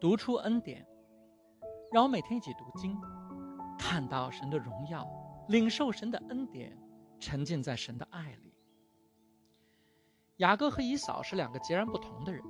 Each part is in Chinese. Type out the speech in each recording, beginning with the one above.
读出恩典，让我每天一起读经，看到神的荣耀，领受神的恩典，沉浸在神的爱里。雅各和以扫是两个截然不同的人。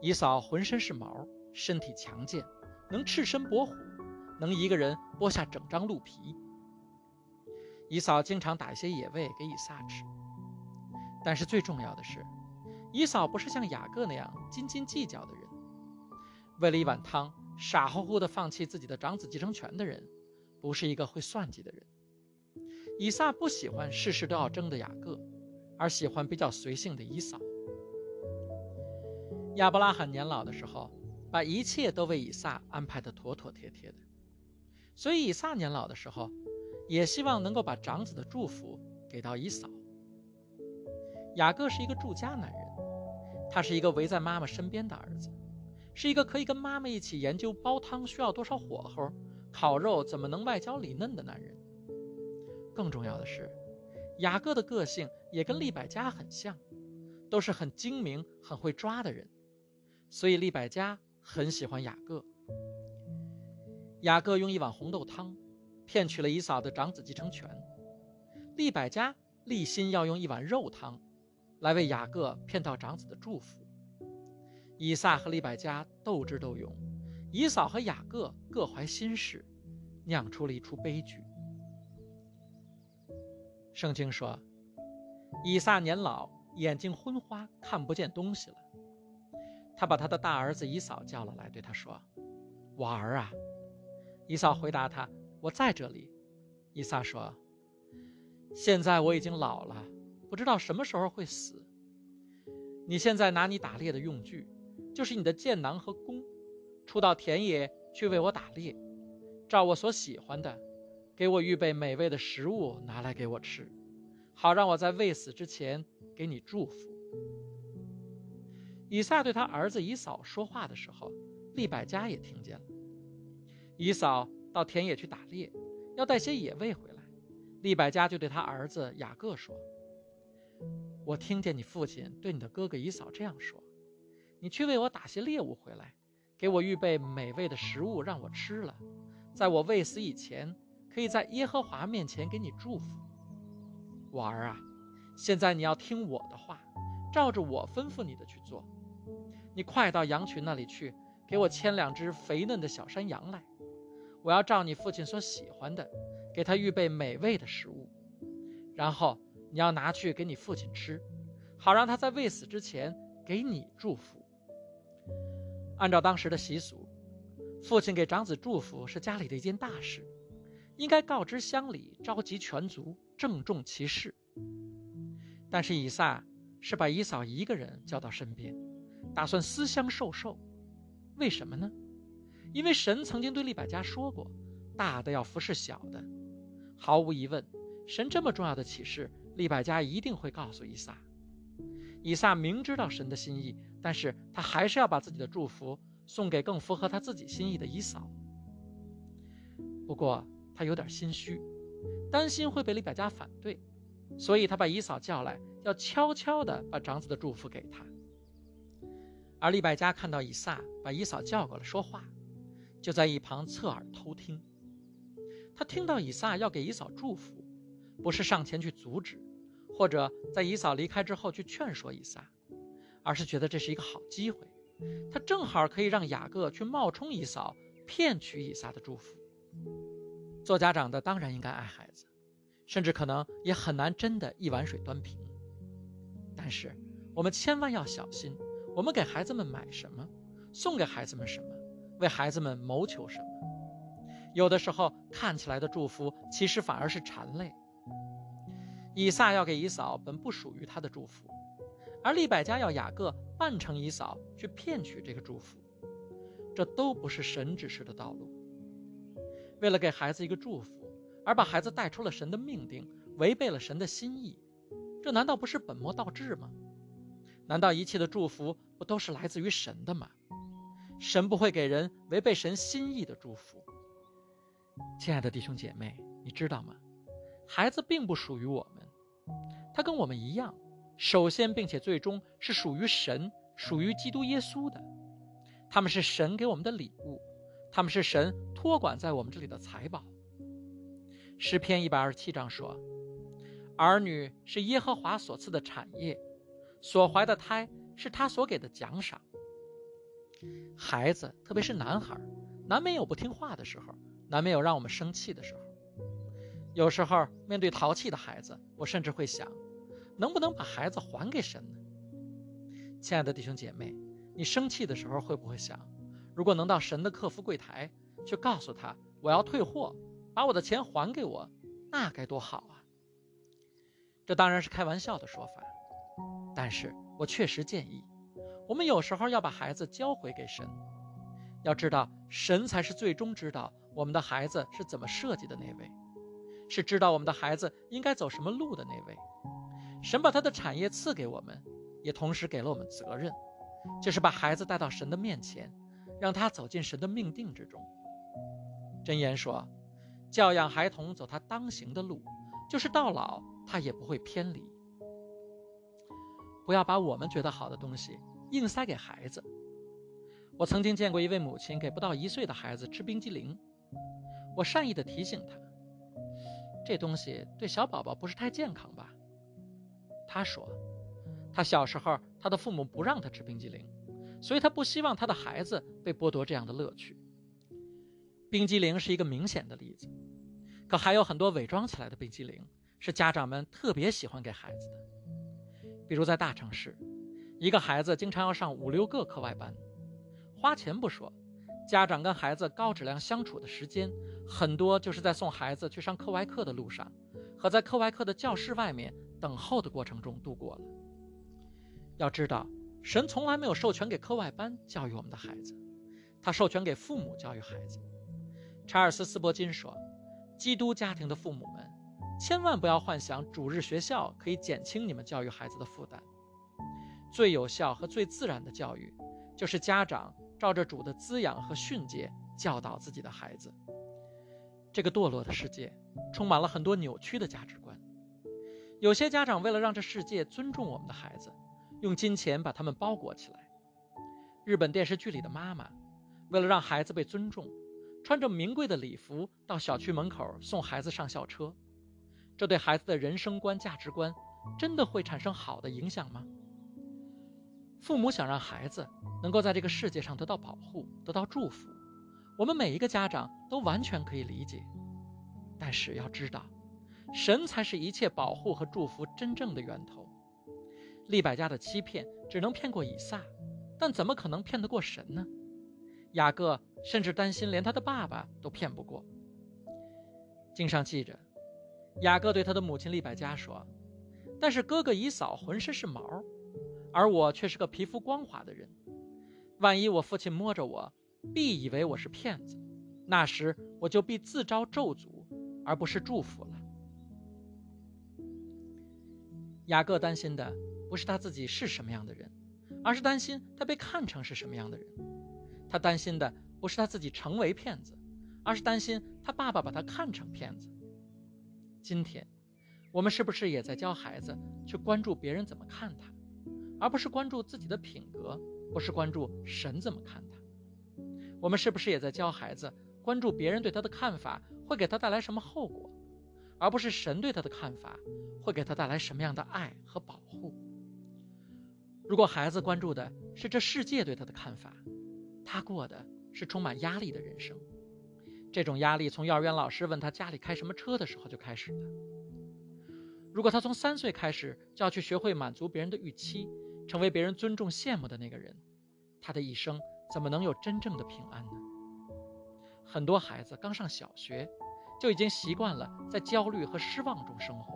以扫浑身是毛，身体强健，能赤身搏虎，能一个人剥下整张鹿皮。以扫经常打一些野味给以撒吃。但是最重要的是，以扫不是像雅各那样斤斤计较的人。为了一碗汤，傻乎乎地放弃自己的长子继承权的人，不是一个会算计的人。以撒不喜欢事事都要争的雅各，而喜欢比较随性的以扫。亚伯拉罕年老的时候，把一切都为以撒安排得妥妥帖帖的，所以以撒年老的时候，也希望能够把长子的祝福给到以扫。雅各是一个住家男人，他是一个围在妈妈身边的儿子。是一个可以跟妈妈一起研究煲汤需要多少火候，烤肉怎么能外焦里嫩的男人。更重要的是，雅各的个性也跟利百加很像，都是很精明、很会抓的人，所以利百加很喜欢雅各。雅各用一碗红豆汤骗取了以嫂的长子继承权，利百加立心要用一碗肉汤来为雅各骗到长子的祝福。以撒和利百加斗智斗勇，以扫和雅各各怀心事，酿出了一出悲剧。圣经说，以撒年老，眼睛昏花，看不见东西了。他把他的大儿子以扫叫了来，对他说：“我儿啊。”以扫回答他：“我在这里。”以撒说：“现在我已经老了，不知道什么时候会死。你现在拿你打猎的用具。”就是你的箭囊和弓，出到田野去为我打猎，照我所喜欢的，给我预备美味的食物拿来给我吃，好让我在未死之前给你祝福。以撒对他儿子以扫说话的时候，利百加也听见了。以扫到田野去打猎，要带些野味回来，利百加就对他儿子雅各说：“我听见你父亲对你的哥哥以扫这样说。”你去为我打些猎物回来，给我预备美味的食物让我吃了，在我未死以前，可以在耶和华面前给你祝福。我儿啊，现在你要听我的话，照着我吩咐你的去做。你快到羊群那里去，给我牵两只肥嫩的小山羊来。我要照你父亲所喜欢的，给他预备美味的食物。然后你要拿去给你父亲吃，好让他在未死之前给你祝福。按照当时的习俗，父亲给长子祝福是家里的一件大事，应该告知乡里，召集全族，郑重其事。但是以撒是把以嫂一个人叫到身边，打算私相授受。为什么呢？因为神曾经对利百加说过，大的要服侍小的。毫无疑问，神这么重要的启示，利百加一定会告诉以撒。以撒明知道神的心意，但是他还是要把自己的祝福送给更符合他自己心意的以嫂。不过他有点心虚，担心会被利百加反对，所以他把以嫂叫来，要悄悄地把长子的祝福给他。而利百加看到以撒把以嫂叫过来说话，就在一旁侧耳偷听。他听到以撒要给以嫂祝福，不是上前去阻止。或者在以扫离开之后去劝说以撒，而是觉得这是一个好机会，他正好可以让雅各去冒充以扫，骗取以撒的祝福。做家长的当然应该爱孩子，甚至可能也很难真的一碗水端平。但是我们千万要小心，我们给孩子们买什么，送给孩子们什么，为孩子们谋求什么，有的时候看起来的祝福，其实反而是馋累。以撒要给以扫本不属于他的祝福，而利百加要雅各扮成以扫去骗取这个祝福，这都不是神指示的道路。为了给孩子一个祝福，而把孩子带出了神的命定，违背了神的心意，这难道不是本末倒置吗？难道一切的祝福不都是来自于神的吗？神不会给人违背神心意的祝福。亲爱的弟兄姐妹，你知道吗？孩子并不属于我。他跟我们一样，首先并且最终是属于神、属于基督耶稣的。他们是神给我们的礼物，他们是神托管在我们这里的财宝。诗篇一百二十七章说：“儿女是耶和华所赐的产业，所怀的胎是他所给的奖赏。”孩子，特别是男孩，难免有不听话的时候，难免有让我们生气的时候。有时候面对淘气的孩子，我甚至会想，能不能把孩子还给神呢？亲爱的弟兄姐妹，你生气的时候会不会想，如果能到神的客服柜台去告诉他我要退货，把我的钱还给我，那该多好啊！这当然是开玩笑的说法，但是我确实建议。我们有时候要把孩子交回给神，要知道神才是最终知道我们的孩子是怎么设计的那位，是知道我们的孩子应该走什么路的那位。神把他的产业赐给我们，也同时给了我们责任，就是把孩子带到神的面前，让他走进神的命定之中。箴言说：“教养孩童走他当行的路，就是到老他也不会偏离。”不要把我们觉得好的东西。硬塞给孩子。我曾经见过一位母亲给不到一岁的孩子吃冰激凌，我善意的提醒他，这东西对小宝宝不是太健康吧？他说，他小时候他的父母不让他吃冰激凌，所以他不希望他的孩子被剥夺这样的乐趣。冰激凌是一个明显的例子，可还有很多伪装起来的冰激凌是家长们特别喜欢给孩子的，比如在大城市。一个孩子经常要上五六个课外班，花钱不说，家长跟孩子高质量相处的时间，很多就是在送孩子去上课外课的路上，和在课外课的教室外面等候的过程中度过了。要知道，神从来没有授权给课外班教育我们的孩子，他授权给父母教育孩子。查尔斯·斯伯金说：“基督家庭的父母们，千万不要幻想主日学校可以减轻你们教育孩子的负担。”最有效和最自然的教育，就是家长照着主的滋养和训诫教导自己的孩子。这个堕落的世界充满了很多扭曲的价值观，有些家长为了让这世界尊重我们的孩子，用金钱把他们包裹起来。日本电视剧里的妈妈，为了让孩子被尊重，穿着名贵的礼服到小区门口送孩子上校车，这对孩子的人生观、价值观真的会产生好的影响吗？父母想让孩子能够在这个世界上得到保护、得到祝福，我们每一个家长都完全可以理解。但是要知道，神才是一切保护和祝福真正的源头。利百加的欺骗只能骗过以撒，但怎么可能骗得过神呢？雅各甚至担心连他的爸爸都骗不过。经上记着，雅各对他的母亲利百加说：“但是哥哥以扫浑身是毛。”而我却是个皮肤光滑的人，万一我父亲摸着我，必以为我是骗子，那时我就必自招咒诅，而不是祝福了。雅各担心的不是他自己是什么样的人，而是担心他被看成是什么样的人。他担心的不是他自己成为骗子，而是担心他爸爸把他看成骗子。今天，我们是不是也在教孩子去关注别人怎么看他？而不是关注自己的品格，不是关注神怎么看他。我们是不是也在教孩子关注别人对他的看法会给他带来什么后果，而不是神对他的看法会给他带来什么样的爱和保护？如果孩子关注的是这世界对他的看法，他过的是充满压力的人生。这种压力从幼儿园老师问他家里开什么车的时候就开始了。如果他从三岁开始就要去学会满足别人的预期，成为别人尊重羡慕的那个人，他的一生怎么能有真正的平安呢？很多孩子刚上小学，就已经习惯了在焦虑和失望中生活，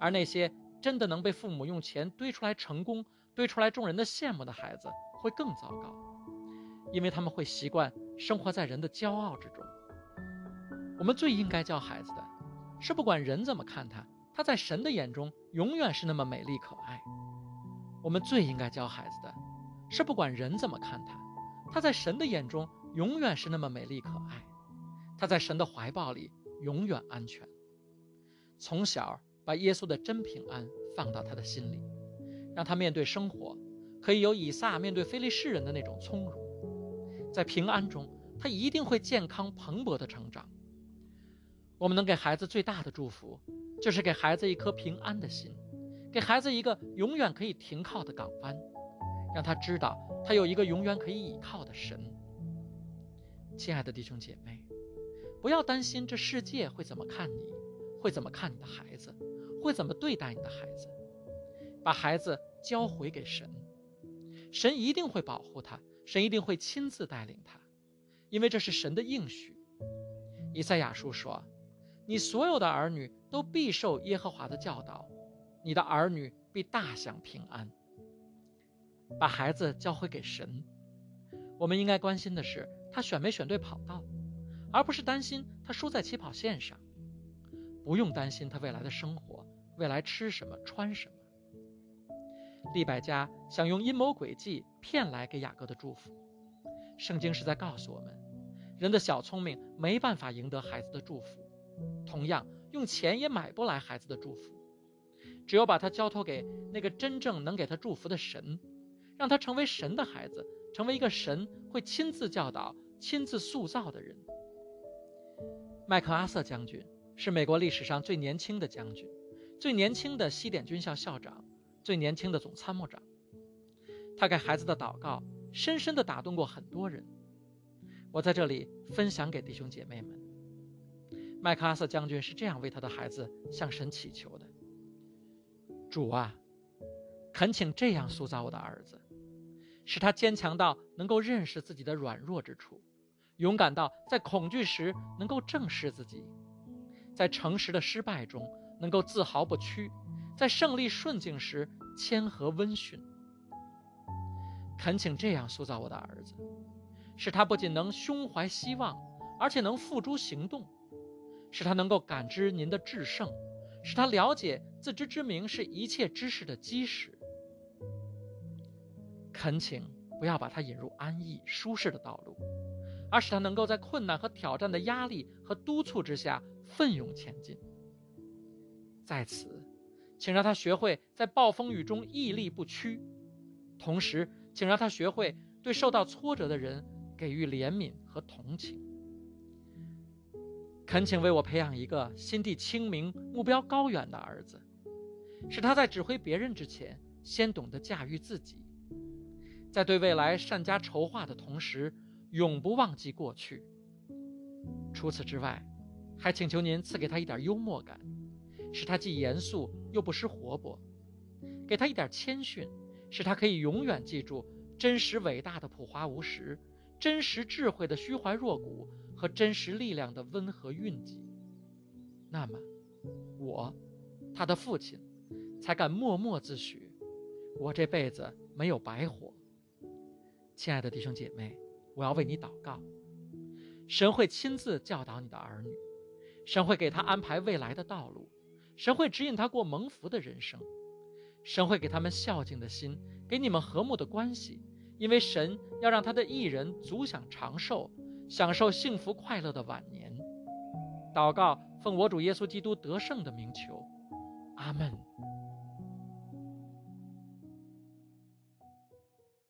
而那些真的能被父母用钱堆出来成功、堆出来众人的羡慕的孩子，会更糟糕，因为他们会习惯生活在人的骄傲之中。我们最应该教孩子的，是不管人怎么看他，他在神的眼中永远是那么美丽可爱。我们最应该教孩子的，是不管人怎么看他，他在神的眼中永远是那么美丽可爱，他在神的怀抱里永远安全。从小把耶稣的真平安放到他的心里，让他面对生活可以有以撒面对非利士人的那种从容。在平安中，他一定会健康蓬勃的成长。我们能给孩子最大的祝福，就是给孩子一颗平安的心，给孩子一个永远可以停靠的港湾，让他知道他有一个永远可以倚靠的神。亲爱的弟兄姐妹，不要担心这世界会怎么看你，会怎么看你的孩子，会怎么对待你的孩子，把孩子交回给神，神一定会保护他，神一定会亲自带领他，因为这是神的应许。以赛亚书说。你所有的儿女都必受耶和华的教导，你的儿女必大享平安。把孩子交回给神，我们应该关心的是他选没选对跑道，而不是担心他输在起跑线上。不用担心他未来的生活，未来吃什么穿什么。利百加想用阴谋诡计骗来给雅各的祝福，圣经是在告诉我们，人的小聪明没办法赢得孩子的祝福。同样，用钱也买不来孩子的祝福，只有把他交托给那个真正能给他祝福的神，让他成为神的孩子，成为一个神会亲自教导、亲自塑造的人。麦克阿瑟将军是美国历史上最年轻的将军，最年轻的西点军校校长，最年轻的总参谋长。他给孩子的祷告，深深地打动过很多人。我在这里分享给弟兄姐妹们。麦克阿瑟将军是这样为他的孩子向神祈求的：“主啊，恳请这样塑造我的儿子，使他坚强到能够认识自己的软弱之处，勇敢到在恐惧时能够正视自己，在诚实的失败中能够自豪不屈，在胜利顺境时谦和温驯。恳请这样塑造我的儿子，使他不仅能胸怀希望，而且能付诸行动。”使他能够感知您的至圣，使他了解自知之明是一切知识的基石。恳请不要把他引入安逸舒适的道路，而使他能够在困难和挑战的压力和督促之下奋勇前进。在此，请让他学会在暴风雨中屹立不屈，同时，请让他学会对受到挫折的人给予怜悯和同情。恳请为我培养一个心地清明、目标高远的儿子，使他在指挥别人之前，先懂得驾驭自己，在对未来善加筹划的同时，永不忘记过去。除此之外，还请求您赐给他一点幽默感，使他既严肃又不失活泼；给他一点谦逊，使他可以永远记住真实伟大的普华无实，真实智慧的虚怀若谷。和真实力量的温和蕴藉，那么，我，他的父亲，才敢默默自诩，我这辈子没有白活。亲爱的弟兄姐妹，我要为你祷告，神会亲自教导你的儿女，神会给他安排未来的道路，神会指引他过蒙福的人生，神会给他们孝敬的心，给你们和睦的关系，因为神要让他的艺人足享长寿。享受幸福快乐的晚年，祷告，奉我主耶稣基督得胜的名求，阿门。